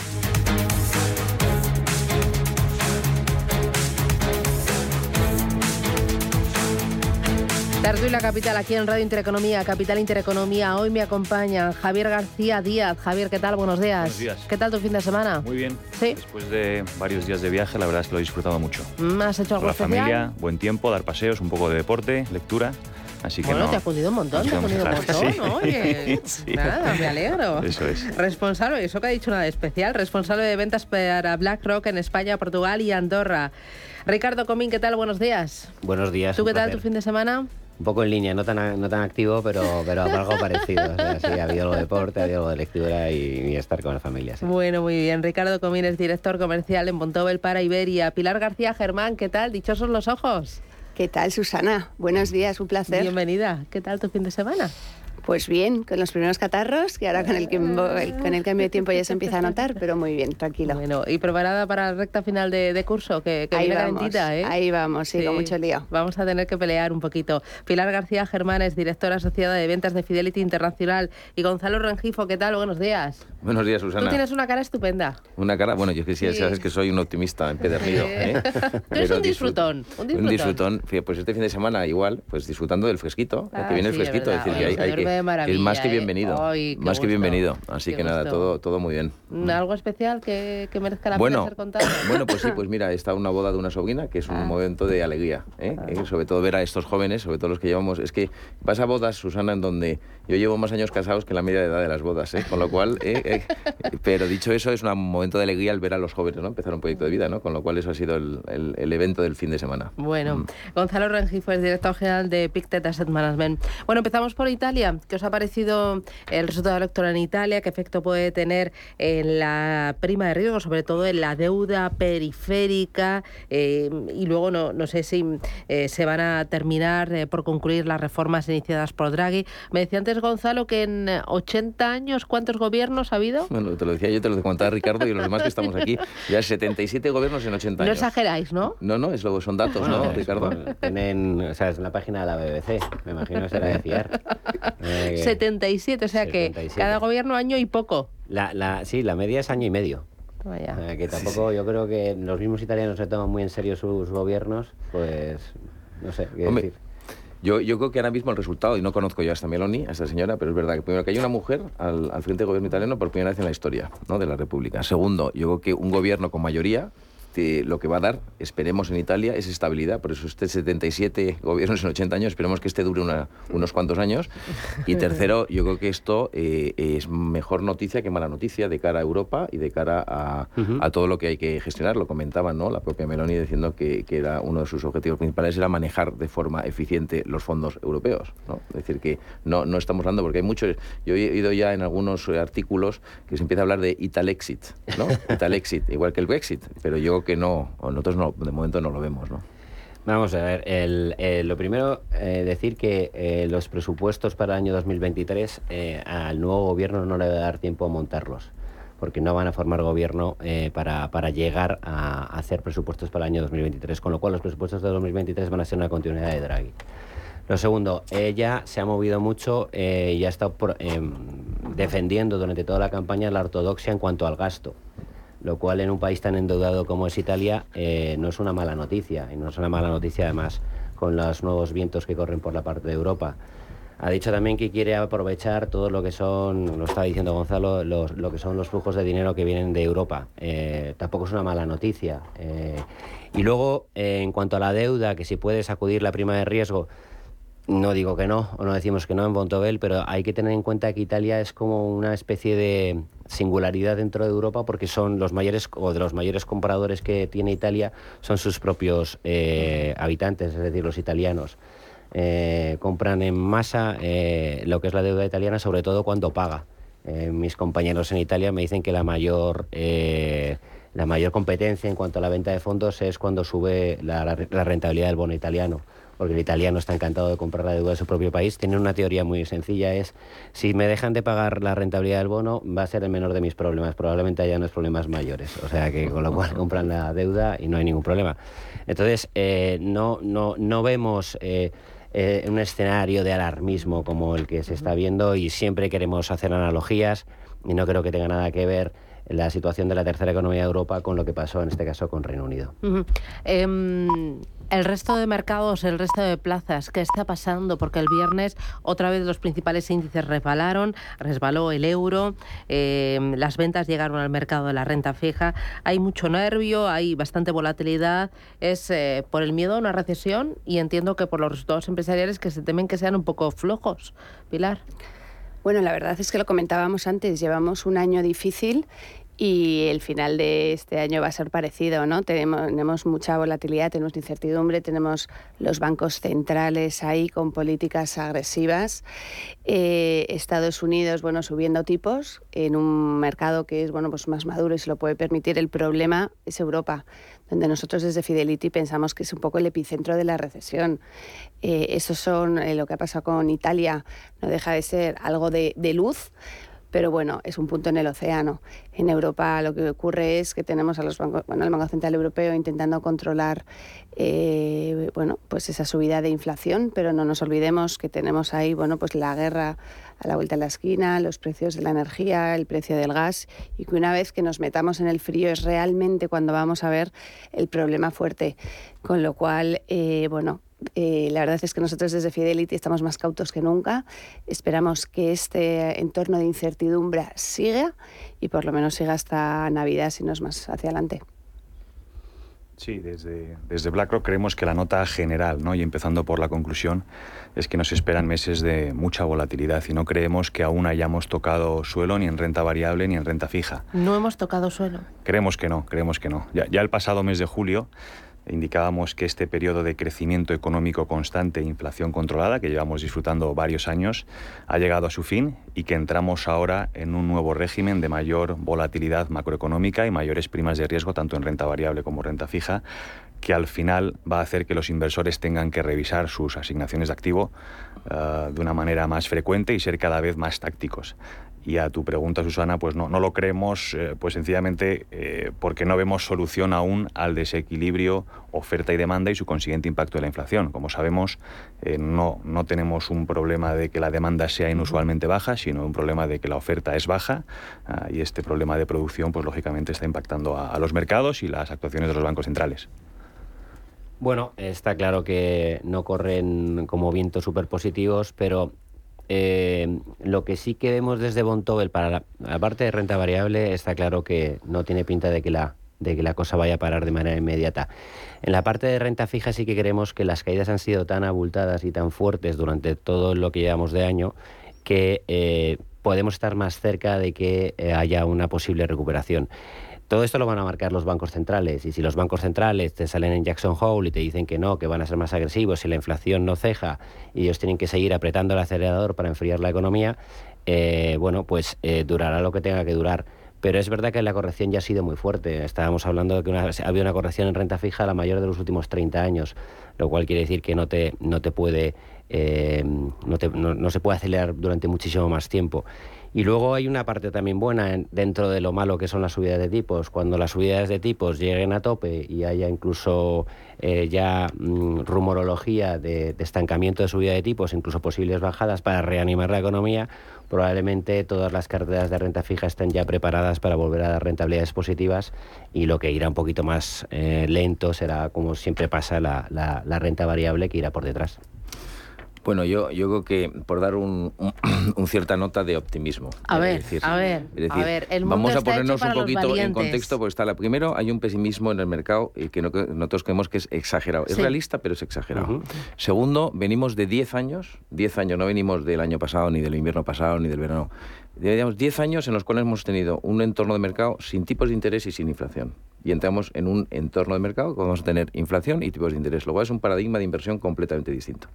La Capital, aquí en Radio Intereconomía, Capital Intereconomía. Hoy me acompaña Javier García Díaz. Javier, ¿qué tal? Buenos días. Buenos días. ¿Qué tal tu fin de semana? Muy bien. Sí. Después de varios días de viaje, la verdad es que lo he disfrutado mucho. Mm, ¿Has hecho algo Con la especial? familia, buen tiempo, dar paseos, un poco de deporte, lectura. Así que Bueno, no. te ha acudido un montón, te ha Vamos, acudido un montón, sí. Oye, Sí. nada, me alegro. Eso es. Responsable, eso que ha dicho nada de especial, responsable de ventas para BlackRock en España, Portugal y Andorra. Ricardo Comín, ¿qué tal? Buenos días. Buenos días. ¿Tú qué tal placer. tu fin de semana? Un poco en línea, no tan, no tan activo, pero, pero algo parecido. O sea, sí, ha habido algo de deporte, ha habido algo de lectura y, y estar con la familia. sí. Bueno, muy bien. Ricardo Comín es director comercial en Montobel para Iberia. Pilar García Germán, ¿qué tal? Dichosos los ojos. ¿Qué tal, Susana? Buenos días, un placer. Bienvenida. ¿Qué tal tu fin de semana? Pues bien, con los primeros catarros, que ahora con el, con el cambio de tiempo ya se empieza a notar, pero muy bien, tranquilo. Bueno, ¿y preparada para la recta final de, de curso? Que, que Ahí viene vamos, calentita, ¿eh? ahí vamos, sí, con mucho lío. Vamos a tener que pelear un poquito. Pilar García Germán es directora asociada de ventas de Fidelity Internacional. Y Gonzalo Rengifo, ¿qué tal? Buenos días. Buenos días, Susana. Tú tienes una cara estupenda. Una cara, bueno, yo es que sí, Sí. sabes que soy un optimista empedernido. Sí. ¿eh? Tú eres Pero un disfrut- disfrutón, un disfrutón. Un disfrutón. Fíjate, Pues este fin de semana igual, pues disfrutando del fresquito, Ah, que viene el sí, es fresquito, es verdad. decir, que, hay, hay duerme de que es maravilla, más que ¿eh? bienvenido. Ay, más que bienvenido. Así que nada, todo, todo muy bien. ¿Algo especial que, que merezca la Bueno, pena ser contado? Bueno, pues sí, pues mira, está una boda de una sobrina que es un Ah. momento de alegría, ¿eh? Eh, sobre todo ver a estos jóvenes, sobre todo los que llevamos, es que vas a bodas, Susana, en donde yo llevo más años casados que la media de edad de las bodas, con lo cual, pero dicho eso, es un momento de alegría el ver a los jóvenes, ¿no? Empezar un proyecto de vida, ¿no? Con lo cual eso ha sido el, el- el evento del fin de semana. Bueno, Mm. Gonzalo Rengifo es director general de Pictet Asset Management. Bueno, empezamos por Italia. ¿Qué os ha parecido el resultado electoral en Italia? ¿Qué efecto puede tener en la prima de riesgo, sobre todo en la deuda periférica? Eh, y luego no, no sé si eh, se van a terminar eh, por concluir las reformas iniciadas por Draghi. Me decía antes Gonzalo que en 80 años, ¿cuántos gobiernos ha habido? Bueno, te lo decía yo, te lo contaba Ricardo y los demás que estamos aquí. Ya 77 gobiernos en 80 No años. exageráis, ¿no? No, no, es lo, son datos, ¿no, Bueno, Ricardo? Tienen, o sea, es en la página de la BBC, me imagino que será de fiar. Eh, 77, o sea que 77. cada gobierno año y poco. La, la, sí, la media es año y medio. Vaya. Que tampoco, yo creo que los mismos italianos se toman muy en serio sus gobiernos, pues no sé qué Hombre, decir. Yo, yo creo que ahora mismo el resultado, y no conozco yo a esta Meloni, a esta señora, pero es verdad que primero que hay una mujer al, al frente del gobierno italiano por primera vez en la historia ¿no? de la República. Segundo, yo creo que un gobierno con mayoría que lo que va a dar, esperemos en Italia, es estabilidad. Por eso este 77 gobiernos en 80 años, esperemos que este dure una- unos cuantos años. Y tercero, yo creo que esto eh, es mejor noticia que mala noticia de cara a Europa y de cara a, a todo lo que hay que gestionar. Lo comentaba ¿no? la propia Meloni diciendo que, que era uno de sus objetivos principales era manejar de forma eficiente los fondos europeos. ¿no? Es decir, que no, no estamos hablando, porque hay muchos, yo he oído ya en algunos artículos que se empieza a hablar de Italexit, ¿no? Italexit, igual que el Brexit, pero yo que no, nosotros no, de momento no lo vemos, ¿no? Vamos a ver, el, eh, lo primero, eh, decir que eh, los presupuestos para el año 2023 eh, al nuevo gobierno no le va a dar tiempo a montarlos, porque no van a formar gobierno para, para llegar a hacer presupuestos para el año 2023, con lo cual los presupuestos de 2023 van a ser una continuidad de Draghi. Lo segundo, ella se ha movido mucho eh, y ha estado em, defendiendo durante toda la campaña la ortodoxia en cuanto al gasto lo cual en un país tan endeudado como es Italia eh, no es una mala noticia, y no es una mala noticia además con los nuevos vientos que corren por la parte de Europa. Ha dicho también que quiere aprovechar todo lo que son, lo estaba diciendo Gonzalo, los- lo que son los flujos de dinero que vienen de Europa. Eh, tampoco es una mala noticia. Eh, y luego, en cuanto a la deuda, que si puede sacudir la prima de riesgo, no digo que no, o no decimos que no en Bontobel, pero hay que tener en cuenta que Italia es como una especie de singularidad dentro de Europa porque son los mayores o de los mayores compradores que tiene Italia son sus propios eh, habitantes, es decir, los italianos. Eh, compran en masa eh, lo que es la deuda italiana, sobre todo cuando paga. Mis compañeros en Italia me dicen que la mayor la mayor competencia en cuanto a la venta de fondos es cuando sube la rentabilidad del bono italiano, porque el italiano está encantado de comprar la deuda de su propio país. Tienen una teoría muy sencilla, es si me dejan de pagar la rentabilidad del bono, va a ser el menor de mis problemas, probablemente haya unos problemas mayores. O sea que con lo cual compran la deuda y no hay ningún problema. Entonces, eh, no, no, no vemos... eh, eh, un escenario de alarmismo como el que se está viendo y siempre queremos hacer analogías y no creo que tenga nada que ver la situación de la tercera economía de Europa con lo que pasó en este caso con Reino Unido. El resto de mercados, el resto de plazas, ¿qué está pasando? Porque el viernes otra vez los principales índices resbalaron, resbaló el euro, em, las ventas llegaron al mercado de la renta fija, hay mucho nervio, hay bastante volatilidad, es eh, por el miedo a una recesión y entiendo que por los resultados empresariales que se temen que sean un poco flojos. Pilar. Bueno, la verdad es que lo comentábamos antes, llevamos un año difícil y el final de este año va a ser parecido, ¿no? Tenemos, mucha volatilidad, tenemos incertidumbre, tenemos los bancos centrales ahí con políticas agresivas, eh, Estados Unidos, bueno, subiendo tipos en un mercado que es, bueno, pues más maduro y se lo puede permitir. El problema es Europa, donde nosotros desde Fidelity pensamos que es un poco el epicentro de la recesión. Eh, eso son eh, lo que ha pasado con Italia, no deja de ser algo de, de luz, pero bueno, es un punto en el océano. En Europa lo que ocurre es que tenemos a los bancos, bueno, Banco Central Europeo intentando controlar eh, bueno, pues esa subida de inflación, pero no nos olvidemos que tenemos ahí bueno, pues la guerra a la vuelta de la esquina, los precios de la energía, el precio del gas, y que una vez que nos metamos en el frío es realmente cuando vamos a ver el problema fuerte. Con lo cual, eh, bueno, eh, la verdad es que nosotros desde Fidelity estamos más cautos que nunca. Esperamos que este entorno de incertidumbre siga y por lo menos siga hasta Navidad, si no es más hacia adelante. Sí, desde, desde BlackRock creemos que la nota general, ¿no? y empezando por la conclusión, es que nos esperan meses de mucha volatilidad y no creemos que aún hayamos tocado suelo ni en renta variable ni en renta fija. No hemos tocado suelo. Creemos que no, creemos que no. Ya, ya el pasado mes de julio indicábamos que este periodo de crecimiento económico constante e inflación controlada, que llevamos disfrutando varios años, ha llegado a su fin y que entramos ahora en un nuevo régimen de mayor volatilidad macroeconómica y mayores primas de riesgo, tanto en renta variable como renta fija, que al final va a hacer que los inversores tengan que revisar sus asignaciones de activo eh, de una manera más frecuente y ser cada vez más tácticos. Y a tu pregunta, Susana, pues no, no lo creemos, eh, pues sencillamente eh, porque no vemos solución aún al desequilibrio oferta y demanda y su consiguiente impacto de la inflación. Como sabemos, eh, no, no tenemos un problema de que la demanda sea inusualmente baja, sino un problema de que la oferta es baja ah, y este problema de producción, pues lógicamente está impactando a, a los mercados y las actuaciones de los bancos centrales. Bueno, está claro que no corren como vientos superpositivos, pero eh, lo que sí que vemos desde Bontobel para la, parte de renta variable está claro que no tiene pinta de que la de que la cosa vaya a parar de manera inmediata. En la parte de renta fija sí que creemos que las caídas han sido tan abultadas y tan fuertes durante todo lo que llevamos de año que eh, podemos estar más cerca de que eh, haya una posible recuperación. Todo esto lo van a marcar los bancos centrales y si los bancos centrales te salen en Jackson Hole y te dicen que no, que van a ser más agresivos si la inflación no ceja y ellos tienen que seguir apretando el acelerador para enfriar la economía, eh, bueno, pues eh, durará lo que tenga que durar. Pero es verdad que la corrección ya ha sido muy fuerte. Estábamos hablando de que una, había una corrección en renta fija la mayor de los últimos 30 años, lo cual quiere decir que no te, no te puede, eh, no, te, no se puede acelerar durante muchísimo más tiempo. Y luego hay una parte también buena dentro de lo malo que son las subidas de tipos. Cuando las subidas de tipos lleguen a tope y haya incluso eh, ya mm, rumorología de, estancamiento de subida de tipos, incluso posibles bajadas para reanimar la economía, probablemente todas las carteras de renta fija estén ya preparadas para volver a dar rentabilidades positivas y lo que irá un poquito más eh, lento será, como siempre pasa, la renta variable que irá por detrás. Bueno, yo, yo creo que por dar un, cierta nota de optimismo. A ver, a ver, a ver, el mundo vamos a ponernos un poquito en contexto, porque está la primero hay un pesimismo en el mercado y que nosotros creemos que es exagerado. Es realista, pero es exagerado. Segundo, venimos de 10 años, 10 años, no venimos del año pasado, ni del invierno pasado, ni del verano. Digamos, 10 años en los cuales hemos tenido un entorno de mercado sin tipos de interés y sin inflación y entramos en un entorno de mercado que vamos a tener inflación y tipos de interés. Luego es un paradigma de inversión completamente distinto.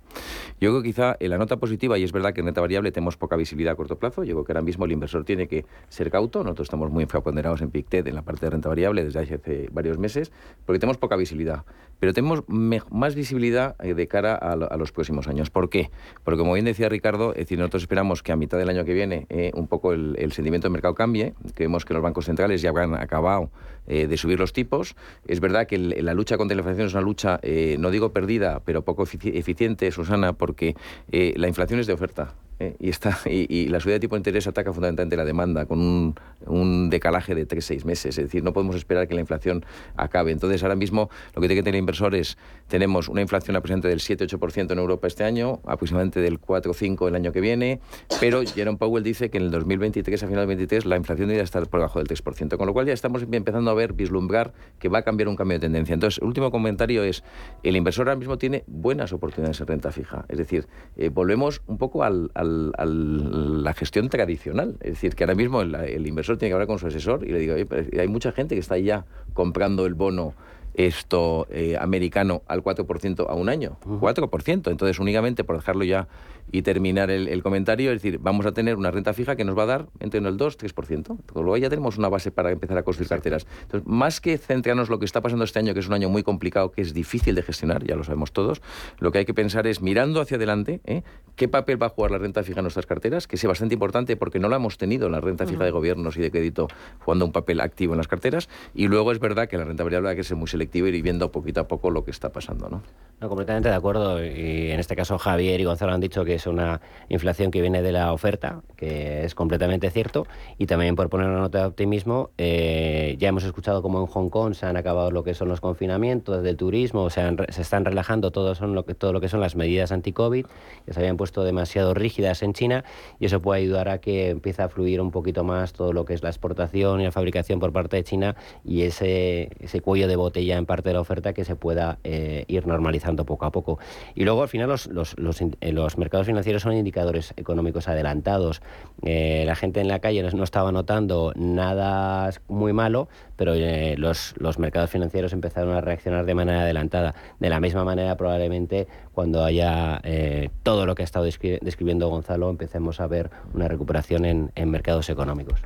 Yo creo que quizá en la nota positiva, y es verdad que en renta variable tenemos poca visibilidad a corto plazo, yo creo que ahora mismo el inversor tiene que ser cauto, nosotros estamos muy ponderados en PICTED, en la parte de renta variable, desde hace varios meses, porque tenemos poca visibilidad. Pero tenemos más visibilidad eh, de cara a, los próximos años. ¿Por qué? Porque como bien decía Ricardo, es decir, nosotros esperamos que a mitad del año que viene eh, un poco el, sentimiento del mercado cambie, creemos que los bancos centrales ya habrán acabado eh, de subir los tipos. Es verdad que la lucha contra la inflación es una lucha, eh, no digo perdida, pero poco eficiente, Susana, porque eh, la inflación es de oferta. Eh, y, está, y, la subida de tipo de interés ataca fundamentalmente la demanda con un, un decalaje de 3-6 meses. Es decir, no podemos esperar que la inflación acabe. Entonces, ahora mismo lo que tiene que tener inversores, tenemos una inflación presente del 7-8% en Europa este año, aproximadamente del 4-5% el año que viene, pero Jerome Powell dice que en el 2023, a final del 2023, la inflación debería estar por debajo del 3%, con lo cual ya estamos empezando a ver, vislumbrar que va a cambiar un cambio de tendencia. Entonces, el último comentario es, el inversor ahora mismo tiene buenas oportunidades en renta fija. Es decir, eh, volvemos un poco al la gestión tradicional. Es decir, que ahora mismo el, inversor tiene que hablar con su asesor y le digo, hay mucha gente que está ya comprando el bono esto eh, americano al 4% a un año. 4%. Entonces, únicamente por dejarlo ya y terminar el, comentario, es decir, vamos a tener una renta fija que nos va a dar entre el 2 3%. Luego ya tenemos una base para empezar a construir carteras. Entonces, más que centrarnos en lo que está pasando este año, que es un año muy complicado, que es difícil de gestionar, ya lo sabemos todos, lo que hay que pensar es mirando hacia adelante, ¿eh? ¿qué papel va a jugar la renta fija en nuestras carteras? Que es bastante importante porque no la hemos tenido en la renta fija de gobiernos y de crédito jugando un papel activo en las carteras. Y luego es verdad que la renta variable hay que ser muy selectiva y ir viendo poquito a poco lo que está pasando. ¿no? no completamente de acuerdo. Y en este caso Javier y Gonzalo han dicho que es una inflación que viene de la oferta, que es completamente cierto. Y también por poner una nota de optimismo, eh, ya hemos escuchado cómo en Hong Kong se han acabado lo que son los confinamientos del turismo, se, se están relajando todo, son lo que, todo lo que son las medidas anti-COVID, que se habían puesto demasiado rígidas en China, y eso puede ayudar a que empiece a fluir un poquito más todo lo que es la exportación y la fabricación por parte de China y ese, ese cuello de botella en parte de la oferta que se pueda eh, ir normalizando poco a poco. Y luego al final los, los, los, eh, los mercados financieros son indicadores económicos adelantados. Eh, la gente en la calle no estaba notando nada muy malo, pero eh, los, los mercados financieros empezaron a reaccionar de manera adelantada. De la misma manera, probablemente, cuando haya eh, todo lo que ha estado describiendo Gonzalo, empecemos a ver una recuperación en, en mercados económicos.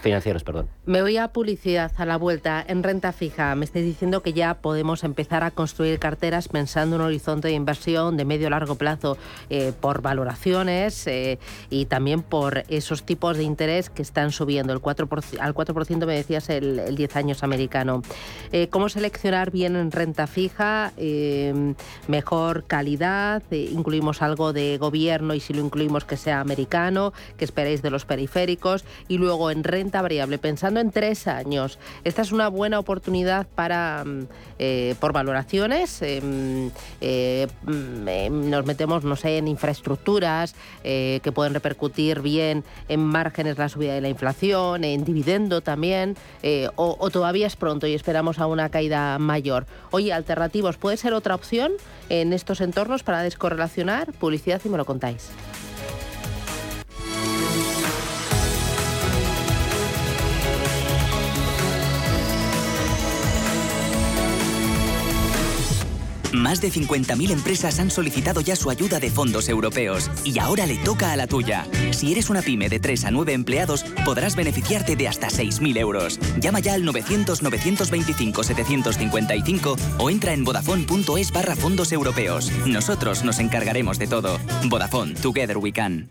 Financieros, perdón. Me voy a publicidad a la vuelta en renta fija. Me estáis diciendo que ya podemos empezar a construir carteras pensando en un horizonte de inversión de medio largo plazo eh, por valoraciones y también por esos tipos de interés que están subiendo. El 4%, al 4% me decías el 10 años americano. Eh, ¿Cómo seleccionar bien en renta fija? Eh, mejor calidad, eh, incluimos algo de gobierno y si lo incluimos que sea americano, que esperéis de los periféricos y luego en renta variable, pensando en tres años. Esta es una buena oportunidad para, mm, por valoraciones, mm, nos metemos, no sé, en infraestructuras que pueden repercutir bien en márgenes la subida de la inflación, en dividendo también, o o, todavía es pronto y esperamos a una caída mayor? Oye, alternativos, ¿puede ser otra opción en estos entornos para descorrelacionar? Publicidad y me lo contáis. Más de 50.000 empresas han solicitado ya su ayuda de fondos europeos y ahora le toca a la tuya. Si eres una pyme de 3 a 9 empleados, podrás beneficiarte de hasta 6.000 euros. Llama ya al 900-925-755 o entra en vodafone.es barra fondos europeos. Nosotros nos encargaremos de todo. Vodafone, Together We Can.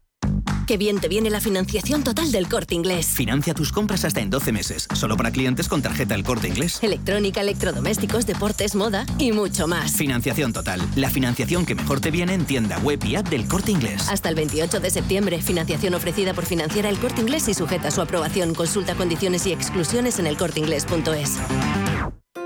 Qué bien te viene la financiación total del corte inglés. Financia tus compras hasta en 12 meses, solo para clientes con tarjeta El Corte Inglés. Electrónica, electrodomésticos, deportes, moda y mucho más. Financiación total, la financiación que mejor te viene en tienda web y app del corte inglés. Hasta el 28 de septiembre, financiación ofrecida por Financiera El Corte Inglés y sujeta a su aprobación. Consulta condiciones y exclusiones en elcorteinglés.es.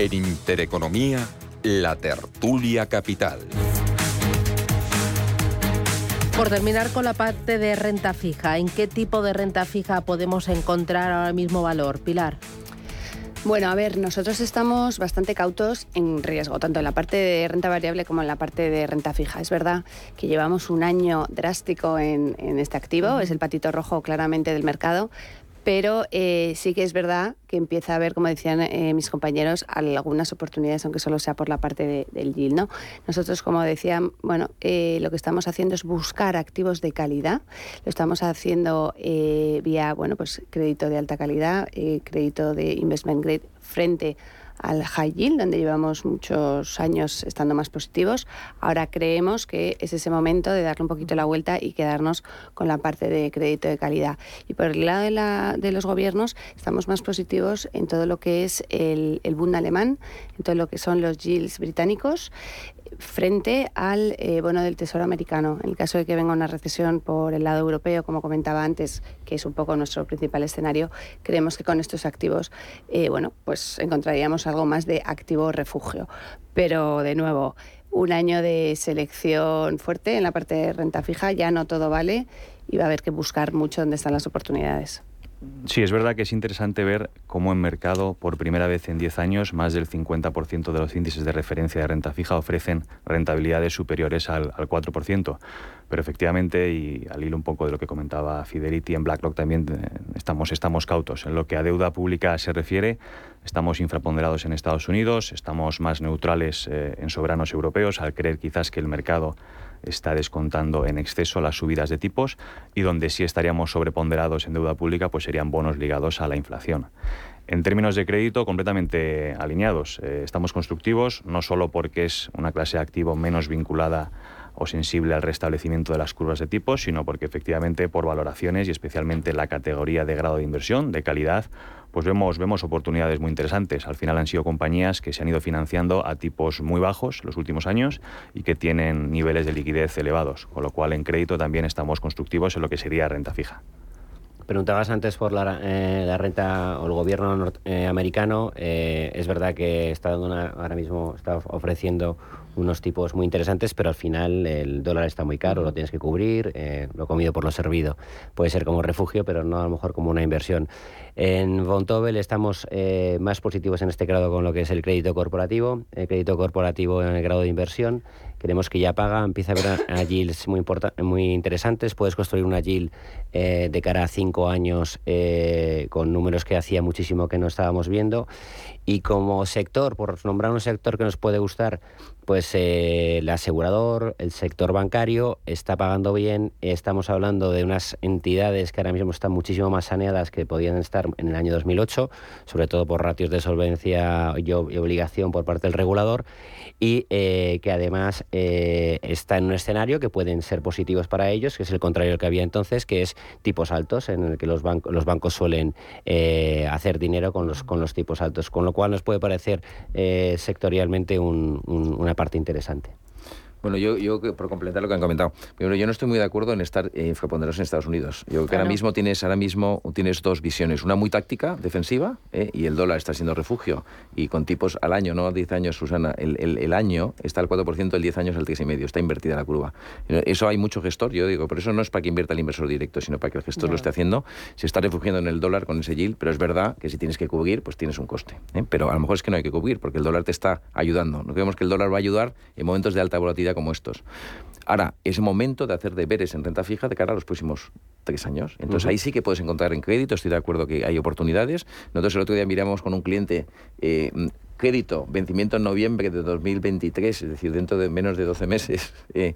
En Intereconomía, la tertulia capital. Por terminar con la parte de renta fija, ¿en qué tipo de renta fija podemos encontrar ahora mismo valor? Pilar. Bueno, a ver, nosotros estamos bastante cautos en riesgo, tanto en la parte de renta variable como en la parte de renta fija. Es verdad que llevamos un año drástico en, en este activo, es el patito rojo claramente del mercado, pero eh, sí que es verdad que empieza a haber, como decían eh, mis compañeros, algunas oportunidades, aunque solo sea por la parte del yield. ¿no? Nosotros, como decían, bueno, eh, lo que estamos haciendo es buscar activos de calidad. Lo estamos haciendo vía, bueno, pues crédito de alta calidad, crédito de investment grade frente a al high yield, donde llevamos muchos años estando más positivos. Ahora creemos que es ese momento de darle un poquito la vuelta y quedarnos con la parte de crédito de calidad. Y por el lado de, la, de los gobiernos, estamos más positivos en todo lo que es el, el Bund alemán, en todo lo que son los yields británicos frente al eh, bono del Tesoro americano. En el caso de que venga una recesión por el lado europeo, como comentaba antes, que es un poco nuestro principal escenario, creemos que con estos activos, eh, bueno, pues encontraríamos algo más de activo refugio. Pero de nuevo, un año de selección fuerte en la parte de renta fija, ya no todo vale y va a haber que buscar mucho dónde están las oportunidades. Sí, es verdad que es interesante ver cómo en mercado, por primera vez en 10 años, más del 50% de los índices de referencia de renta fija ofrecen rentabilidades superiores al, 4%. Pero efectivamente, y al hilo un poco de lo que comentaba Fidelity, en BlackRock también eh, estamos, estamos cautos. En lo que a deuda pública se refiere, estamos infraponderados en Estados Unidos, estamos más neutrales eh, en soberanos europeos, al creer quizás que el mercado está descontando en exceso las subidas de tipos y donde sí estaríamos sobreponderados en deuda pública pues serían bonos ligados a la inflación. En términos de crédito, completamente alineados. Eh, estamos constructivos, no solo porque es una clase de activo menos vinculada o sensible al restablecimiento de las curvas de tipos, sino porque efectivamente por valoraciones y especialmente la categoría de grado de inversión, de calidad, pues vemos, vemos oportunidades muy interesantes. Al final han sido compañías que se han ido financiando a tipos muy bajos los últimos años y que tienen niveles de liquidez elevados, con lo cual en crédito también estamos constructivos en lo que sería renta fija. Preguntabas antes por la, eh, renta o el gobierno norteamericano. Eh, es verdad que está dando ahora mismo está ofreciendo unos tipos muy interesantes, pero al final el dólar está muy caro, lo tienes que cubrir, eh, lo comido por lo servido. Puede ser como refugio, pero no a lo mejor como una inversión. En Vontobel estamos eh, más positivos en este grado con lo que es el crédito corporativo, el crédito corporativo en el grado de inversión. Queremos que ya paga, empieza a haber yields muy, muy interesantes. Puedes construir una yield eh, de cara a cinco años con números que hacía muchísimo que no estábamos viendo. Y como sector, por nombrar un sector que nos puede gustar, pues eh, el asegurador, el sector bancario está pagando bien. Estamos hablando de unas entidades que ahora mismo están muchísimo más saneadas que podían estar en el año 2008, sobre todo por ratios de solvencia y obligación por parte del regulador y eh, que además eh, está en un escenario que pueden ser positivos para ellos, que es el contrario del que había entonces, que es tipos altos, en el que los, bancos los bancos suelen hacer dinero con los, con los tipos altos, con lo cual nos puede parecer sectorialmente una parte interesante. Bueno, yo, yo por complementar lo que han comentado, primero yo no estoy muy de acuerdo en estar eh, en Estados Unidos. Yo creo que ahora mismo tienes ahora mismo tienes dos visiones, una muy táctica, defensiva, eh, y el dólar está siendo refugio y con tipos al año, no 10 años, Susana, el, el, año está al 4%, el 10 años al 3,5, está invertida la curva. Eso hay mucho gestor, yo digo, por eso no es para que invierta el inversor directo, sino para que el gestor lo esté haciendo. Se está refugiando en el dólar con ese yield, pero es verdad que si tienes que cubrir, pues tienes un coste. ¿eh? Pero a lo mejor es que no hay que cubrir, porque el dólar te está ayudando. No creemos que el dólar va a ayudar en momentos de alta volatilidad como estos. Ahora, es momento de hacer deberes en renta fija de cara a los próximos tres años. Entonces ahí sí que puedes encontrar en crédito, estoy de acuerdo que hay oportunidades. Nosotros el otro día miramos con un cliente eh, crédito, vencimiento en noviembre de 2023, es decir, dentro de menos de 12 meses, eh,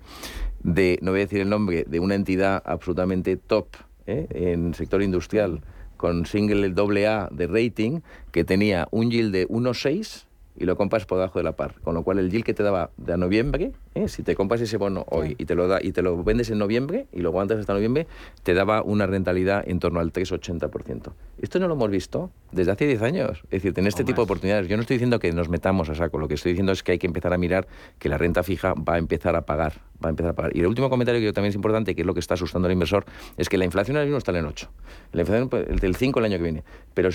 de, no voy a decir el nombre, de una entidad absolutamente top eh, en el sector industrial, con single doble A de rating, que tenía un yield de 1,6 y lo compras por debajo de la par. Con lo cual el yield que te daba de noviembre, ¿eh? si te compras ese bono hoy y te lo da y te lo vendes en noviembre y lo aguantas hasta noviembre, te daba una rentabilidad en torno al 3,80%. Esto no lo hemos visto desde hace 10 años. Es decir, en este tipo de oportunidades. Yo no estoy diciendo que nos metamos a saco, lo que estoy diciendo es que hay que empezar a mirar que la renta fija va a empezar a pagar. Va a empezar a pagar. Y el último comentario que también es importante, que es lo que está asustando al inversor, es que la inflación ahora mismo está en 8. La inflación pues, del 5 el año que viene. Pero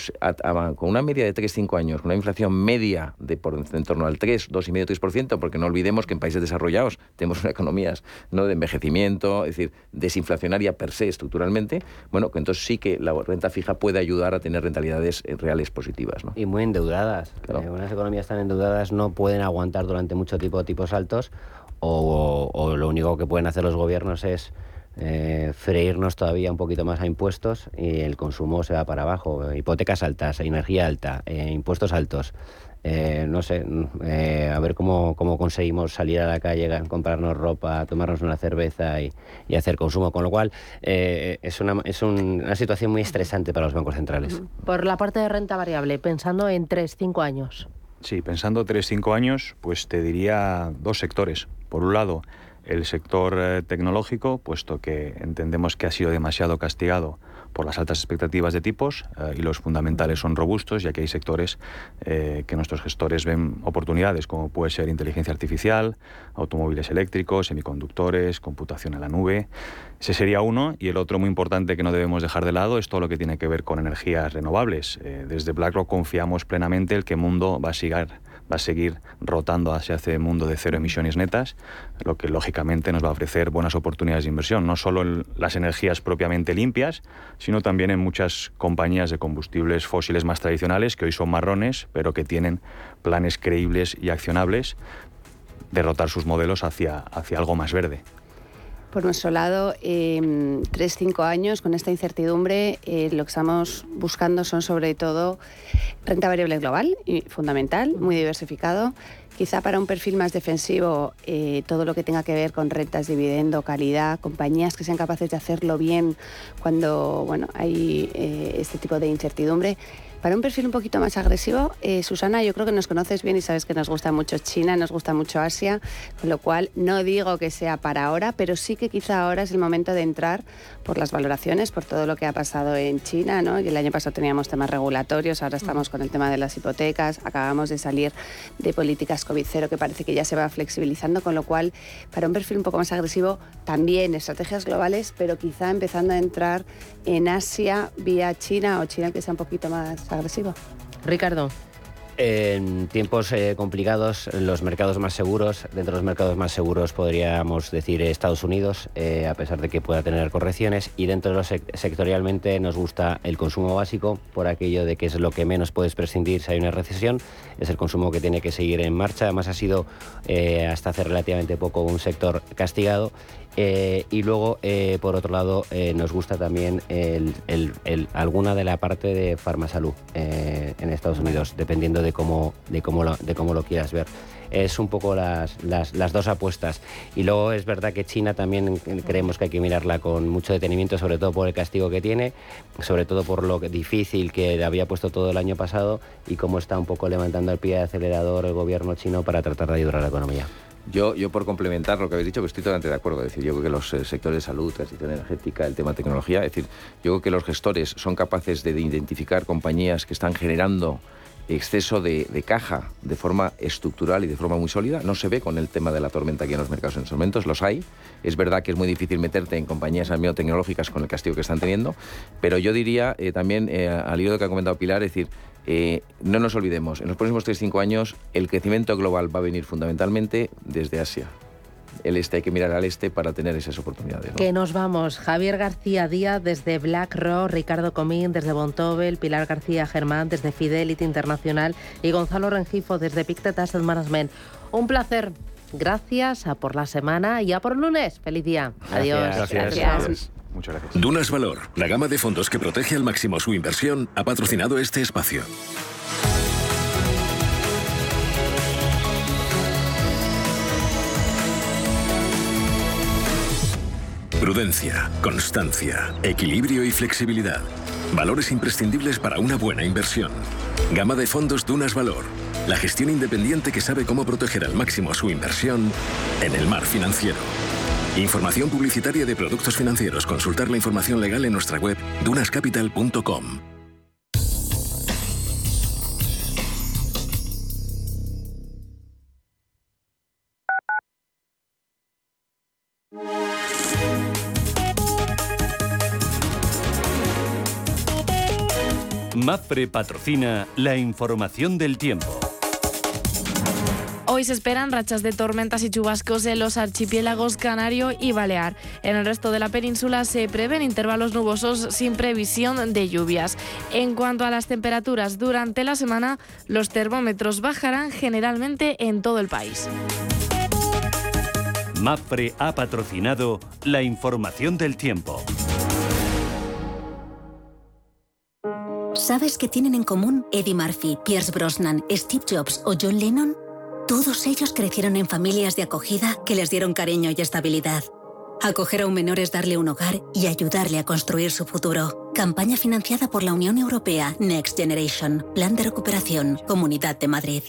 con una media de 3-5 años, una inflación media de por en torno al 3, 2,5-3%, porque no olvidemos que en países desarrollados tenemos economías ¿no? de envejecimiento, es decir, desinflacionaria per se estructuralmente, bueno, que entonces sí que la renta fija puede ayudar a tener rentabilidades eh, reales positivas. ¿no? Y muy endeudadas. Eh, unas economías tan endeudadas no pueden aguantar durante mucho tiempo tipos altos o, lo único que pueden hacer los gobiernos es eh, freírnos todavía un poquito más a impuestos y el consumo se va para abajo. Hipotecas altas, energía alta, impuestos altos. Eh, no sé, eh, a ver cómo, cómo, conseguimos salir a la calle, comprarnos ropa, tomarnos una cerveza y, hacer consumo. Con lo cual, eh, es, una, es una situación muy estresante para los bancos centrales. Por la parte de renta variable, pensando en 3, 5 años. Sí, pensando 3, 5 años, pues te diría dos sectores. Por un lado, el sector tecnológico, puesto que entendemos que ha sido demasiado castigado por las altas expectativas de tipos eh, y los fundamentales son robustos, ya que hay sectores eh, que nuestros gestores ven oportunidades, como puede ser inteligencia artificial, automóviles eléctricos, semiconductores, computación en la nube. Ese sería uno. Y el otro muy importante que no debemos dejar de lado es todo lo que tiene que ver con energías renovables. Eh, desde BlackRock confiamos plenamente en que el mundo va a seguir va a seguir rotando hacia ese mundo de cero emisiones netas, lo que lógicamente nos va a ofrecer buenas oportunidades de inversión, no solo en las energías propiamente limpias, sino también en muchas compañías de combustibles fósiles más tradicionales, que hoy son marrones, pero que tienen planes creíbles y accionables de rotar sus modelos hacia, hacia algo más verde. Por nuestro lado, eh, tres, cinco años con esta incertidumbre, eh, lo que estamos buscando son sobre todo renta variable global y fundamental, muy diversificado. Quizá para un perfil más defensivo, eh, todo lo que tenga que ver con rentas, dividendo, calidad, compañías que sean capaces de hacerlo bien cuando bueno, hay eh, este tipo de incertidumbre. Para un perfil un poquito más agresivo, eh, Susana, yo creo que nos conoces bien y sabes que nos gusta mucho China, nos gusta mucho Asia, con lo cual no digo que sea para ahora, pero sí que quizá ahora es el momento de entrar por las valoraciones, por todo lo que ha pasado en China, ¿no? Y el año pasado teníamos temas regulatorios, ahora estamos con el tema de las hipotecas, acabamos de salir de políticas COVID-0 que parece que ya se va flexibilizando, con lo cual para un perfil un poco más agresivo, también estrategias globales, pero quizá empezando a entrar en Asia vía China o China que sea un poquito más agresivo. Ricardo. En tiempos eh, complicados, los mercados más seguros, dentro de los mercados más seguros podríamos decir Estados Unidos, eh, a pesar de que pueda tener correcciones, y dentro de los sectorialmente nos gusta el consumo básico, por aquello de que es lo que menos puedes prescindir si hay una recesión, es el consumo que tiene que seguir en marcha, además ha sido eh, hasta hace relativamente poco un sector castigado eh, y luego, eh, por otro lado, eh, nos gusta también alguna de la parte de farmasalud en Estados Unidos, dependiendo de cómo, de cómo, lo, de cómo lo quieras ver. Es un poco las, las, las, dos apuestas. Y luego es verdad que China también creemos que hay que mirarla con mucho detenimiento, sobre todo por el castigo que tiene, sobre todo por lo difícil que había puesto todo el año pasado y cómo está un poco levantando el pie de acelerador el gobierno chino para tratar de ayudar a la economía. Yo, yo por complementar lo que habéis dicho, pues estoy totalmente de acuerdo. Decir, yo creo que los eh, sectores de salud, transición energética, el tema de tecnología, es decir, yo creo que los gestores son capaces de identificar compañías que están generando exceso de, caja de forma estructural y de forma muy sólida. No se ve con el tema de la tormenta aquí en los mercados en estos momentos, los hay. Es verdad que es muy difícil meterte en compañías tecnológicas con el castigo que están teniendo, pero yo diría eh, también, eh, al hilo de que ha comentado Pilar, es decir, eh, no nos olvidemos, en los próximos 3-5 años el crecimiento global va a venir fundamentalmente desde Asia el este, hay que mirar al este para tener esas oportunidades. Que nos vamos. Javier García Díaz desde BlackRock, Ricardo Comín desde Bontobel, Pilar García Germán desde Fidelity Internacional y Gonzalo Rengifo desde Pictet Asset Management. Un placer. Gracias a por la semana y a por lunes. Feliz día. Adiós. Gracias. Gracias. Dunas Valor, la gama de fondos que protege al máximo su inversión, ha patrocinado este espacio. Prudencia, constancia, equilibrio y flexibilidad. Valores imprescindibles para una buena inversión. Gama de fondos Dunas Valor. La gestión independiente que sabe cómo proteger al máximo su inversión en el mar financiero. Información publicitaria de productos financieros. Consultar la información legal en nuestra web dunascapital.com. MAPRE patrocina la información del tiempo. Hoy se esperan rachas de tormentas y chubascos en los archipiélagos Canario y Balear. En el resto de la península se prevén intervalos nubosos sin previsión de lluvias. En cuanto a las temperaturas, durante la semana los termómetros bajarán generalmente en todo el país. MAPRE ha patrocinado la información del tiempo. ¿Sabes qué tienen en común Eddie Murphy, Pierce Brosnan, Steve Jobs o John Lennon? Todos ellos crecieron en familias de acogida que les dieron cariño y estabilidad. Acoger a un menor es darle un hogar y ayudarle a construir su futuro. Campaña financiada por la Unión Europea Next Generation, Plan de Recuperación, Comunidad de Madrid.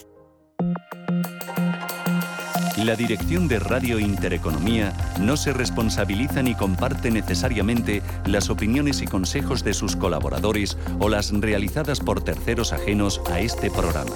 La dirección de Radio Intereconomía no se responsabiliza ni comparte necesariamente las opiniones y consejos de sus colaboradores o las realizadas por terceros ajenos a este programa.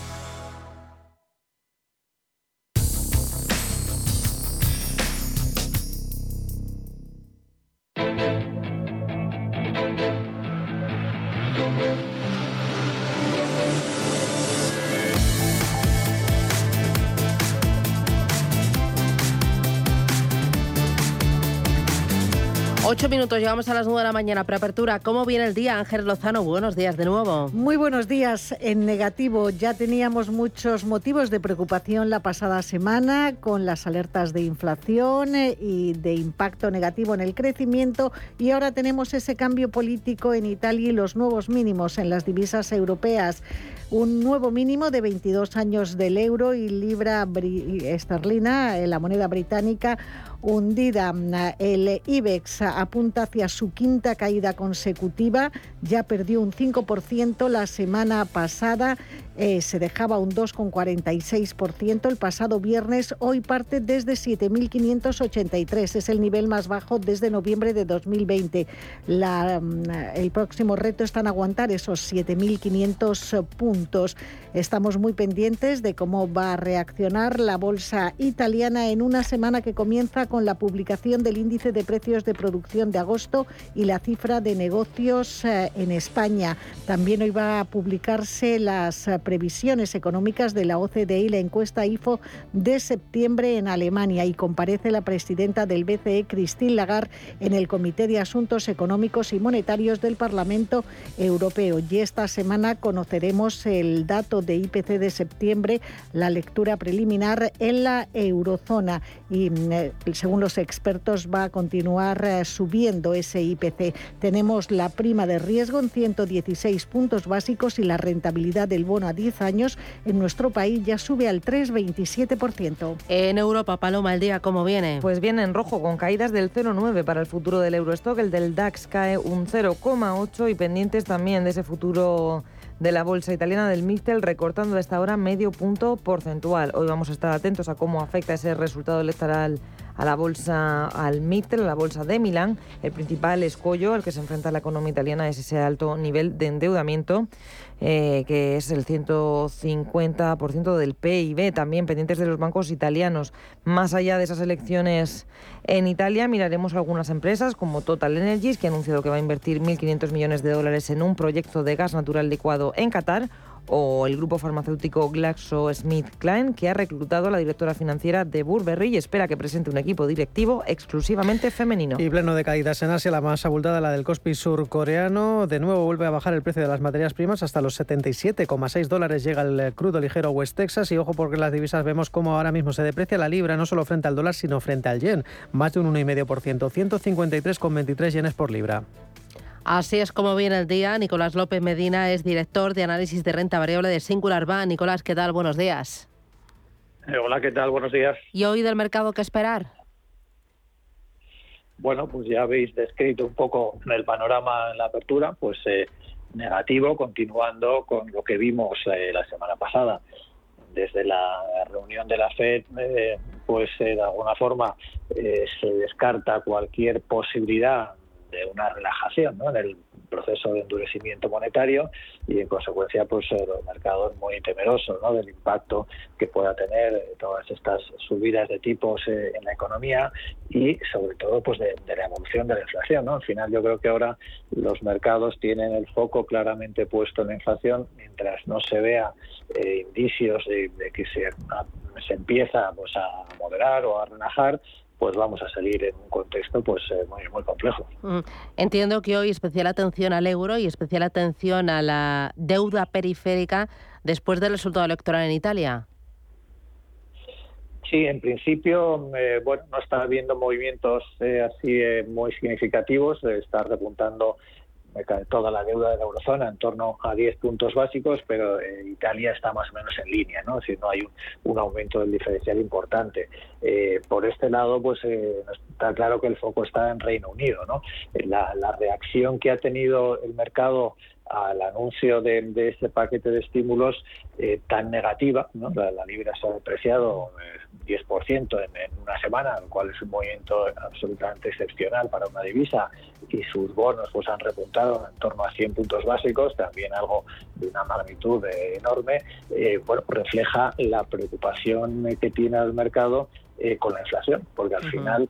Ocho minutos, llegamos a las nueve de la mañana. Preapertura, ¿cómo viene el día? Ángel Lozano, buenos días de nuevo. Muy buenos días. En negativo, ya teníamos muchos motivos de preocupación la pasada semana con las alertas de inflación eh, y de impacto negativo en el crecimiento y ahora tenemos ese cambio político en Italia y los nuevos mínimos en las divisas europeas un nuevo mínimo de 22 años del euro y libra esterlina, la moneda británica, hundida. El IBEX apunta hacia su quinta caída consecutiva, ya perdió un 5% la semana pasada, eh, se dejaba un 2,46% el pasado viernes, hoy parte desde 7.583, es el nivel más bajo desde noviembre de 2020. el próximo reto está en aguantar esos 7.500 puntos. Estamos muy pendientes de cómo va a reaccionar la bolsa italiana en una semana que comienza con la publicación del índice de precios de producción de agosto y la cifra de negocios eh, en España. También hoy va a publicarse las eh, previsiones económicas de la OCDE y la encuesta IFO de septiembre en Alemania y comparece la presidenta del BCE, Christine Lagarde, en el Comité de Asuntos Económicos y Monetarios del Parlamento Europeo. Y esta semana conoceremos el dato de IPC de septiembre, la lectura preliminar en la eurozona y mm, según los expertos va a continuar eh, subiendo ese IPC. Tenemos la prima de riesgo en 116 puntos básicos y la rentabilidad del bono a 10 años en nuestro país ya sube al 3,27%. En Europa, Paloma, el día cómo viene? Pues viene en rojo con caídas del 0,9 para el futuro del Eurostock, el del DAX cae un 0,8 y pendientes también de ese futuro de la bolsa italiana del Mistel, recortando a esta hora medio punto porcentual. Hoy vamos a estar atentos a cómo afecta ese resultado electoral a la bolsa, al Mittel, a la bolsa de Milán. El principal escollo al que se enfrenta la economía italiana es ese alto nivel de endeudamiento, eh, que es el 150% del PIB, también pendientes de los bancos italianos. Más allá de esas elecciones en Italia, miraremos algunas empresas como Total Energies, que ha anunciado que va a invertir 1.500 millones de dólares en un proyecto de gas natural licuado en Qatar o el grupo farmacéutico GlaxoSmithKline, que ha reclutado a la directora financiera de Burberry y espera que presente un equipo directivo exclusivamente femenino. Y pleno de caídas en Asia, la más abultada, la del Kospi surcoreano. De nuevo vuelve a bajar el precio de las materias primas hasta los 77,6 dólares. Llega el crudo ligero West Texas y ojo porque las divisas vemos cómo ahora mismo se deprecia la libra no solo frente al dólar, sino frente al yen. Más de un 1,5%, 153,23 yenes por libra. Así es como viene el día. Nicolás López Medina es director de análisis de renta variable de Singular Bank. Nicolás, ¿qué tal? Buenos días. Eh, hola, ¿qué tal? Buenos días. ¿Y hoy del mercado qué esperar? Bueno, pues ya habéis descrito un poco el panorama en la apertura, pues eh, negativo, continuando con lo que vimos eh, la semana pasada. Desde la reunión de la FED, pues de alguna forma se descarta cualquier posibilidad de una relajación ¿no? en el proceso de endurecimiento monetario y en consecuencia pues eh, los mercados muy temerosos ¿no? del impacto que pueda tener todas estas subidas de tipos eh, en la economía y sobre todo pues de, la evolución de la inflación ¿no? al final yo creo que ahora los mercados tienen el foco claramente puesto en la inflación mientras no se vea eh, indicios de, que se, se empieza pues a moderar o a relajar pues vamos a salir en un contexto pues eh, muy, muy complejo. Mm. Entiendo que hoy especial atención al euro y especial atención a la deuda periférica después del resultado electoral en Italia. Sí, en principio, eh, bueno, no está habiendo movimientos eh, así muy significativos, está repuntando toda la deuda de la eurozona en torno a 10 puntos básicos, pero eh, Italia está más o menos en línea, ¿no? Decir, no hay un, aumento del diferencial importante. Eh, por este lado, pues eh, está claro que el foco está en Reino Unido, ¿no? La, la reacción que ha tenido el mercado al anuncio de, de ese paquete de estímulos eh, tan negativa. ¿no? La, libra se ha depreciado 10% eh, en, en, una semana, lo cual es un movimiento absolutamente excepcional para una divisa y sus bonos pues han repuntado en torno a 100 puntos básicos, también algo de una magnitud enorme, eh, bueno, refleja la preocupación que tiene el mercado con la inflación, porque al final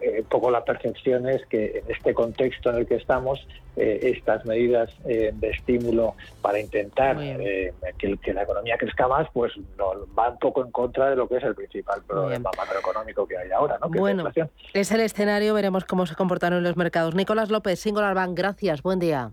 eh, poco la percepción es que en este contexto en el que estamos, eh, estas medidas eh, de estímulo para intentar que, la economía crezca más, pues no, van un poco en contra de lo que es el principal problema macroeconómico que hay ahora, ¿no? bueno, es el escenario, veremos cómo se comportaron los mercados. Nicolás López, Singular Bank, gracias, buen día.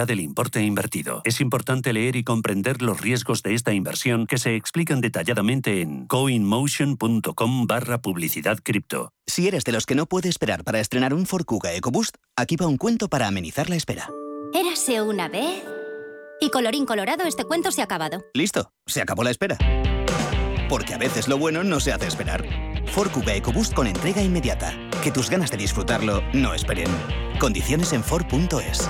del importe invertido. Es importante leer y comprender los riesgos de esta inversión que se explican detalladamente en coinmotion.com barra publicidad cripto. Si eres de los que no puede esperar para estrenar un Ford Kuga EcoBoost, aquí va un cuento para amenizar la espera. Érase una vez... Y colorín colorado, este cuento se ha acabado. Listo, se acabó la espera. Porque a veces lo bueno no se hace esperar. Ford Kuga EcoBoost con entrega inmediata. Que tus ganas de disfrutarlo no esperen. Condiciones en Ford.es.